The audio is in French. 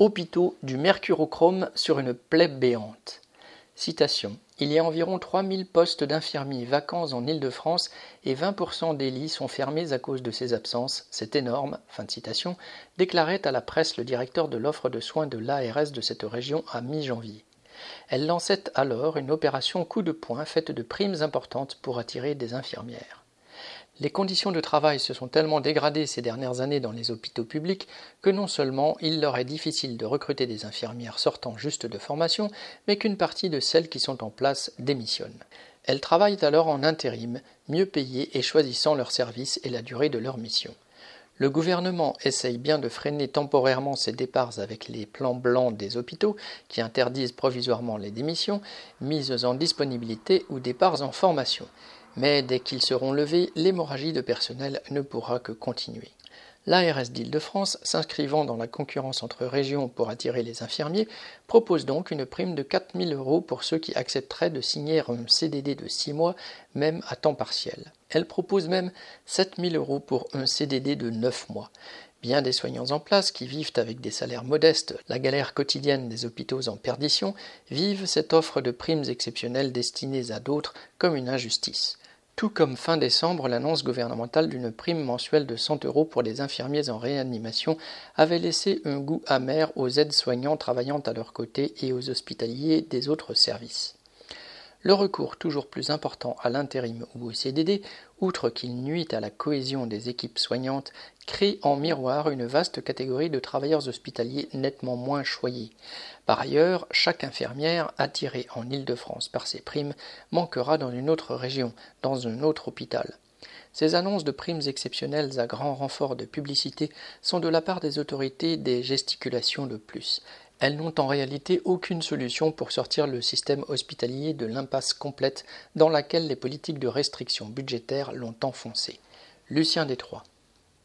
Hôpitaux du mercurochrome sur une plaie béante. Citation. Il y a environ 3000 postes d'infirmiers vacants en Île-de-France et 20% des lits sont fermés à cause de ces absences. C'est énorme. Fin de citation. Déclarait à la presse le directeur de l'offre de soins de l'ARS de cette région à mi-janvier. Elle lançait alors une opération coup de poing faite de primes importantes pour attirer des infirmières. Les conditions de travail se sont tellement dégradées ces dernières années dans les hôpitaux publics que non seulement il leur est difficile de recruter des infirmières sortant juste de formation, mais qu'une partie de celles qui sont en place démissionnent. Elles travaillent alors en intérim, mieux payées et choisissant leur service et la durée de leur mission. Le gouvernement essaye bien de freiner temporairement ces départs avec les plans blancs des hôpitaux qui interdisent provisoirement les démissions, mises en disponibilité ou départs en formation mais dès qu'ils seront levés, l'hémorragie de personnel ne pourra que continuer. L'ARS d'Île-de-France, s'inscrivant dans la concurrence entre régions pour attirer les infirmiers, propose donc une prime de 4 000 euros pour ceux qui accepteraient de signer un CDD de 6 mois, même à temps partiel. Elle propose même 7 000 euros pour un CDD de 9 mois. Bien des soignants en place, qui vivent avec des salaires modestes, la galère quotidienne des hôpitaux en perdition, vivent cette offre de primes exceptionnelles destinées à d'autres comme une injustice tout comme fin décembre, l'annonce gouvernementale d'une prime mensuelle de 100 euros pour les infirmiers en réanimation avait laissé un goût amer aux aides-soignants travaillant à leur côté et aux hospitaliers des autres services. Le recours toujours plus important à l'intérim ou au CDD, outre qu'il nuit à la cohésion des équipes soignantes, crée en miroir une vaste catégorie de travailleurs hospitaliers nettement moins choyés. Par ailleurs, chaque infirmière attirée en Île-de-France par ces primes manquera dans une autre région, dans un autre hôpital. Ces annonces de primes exceptionnelles à grand renfort de publicité sont de la part des autorités des gesticulations de plus. Elles n'ont en réalité aucune solution pour sortir le système hospitalier de l'impasse complète dans laquelle les politiques de restriction budgétaire l'ont enfoncé. Lucien Détroit.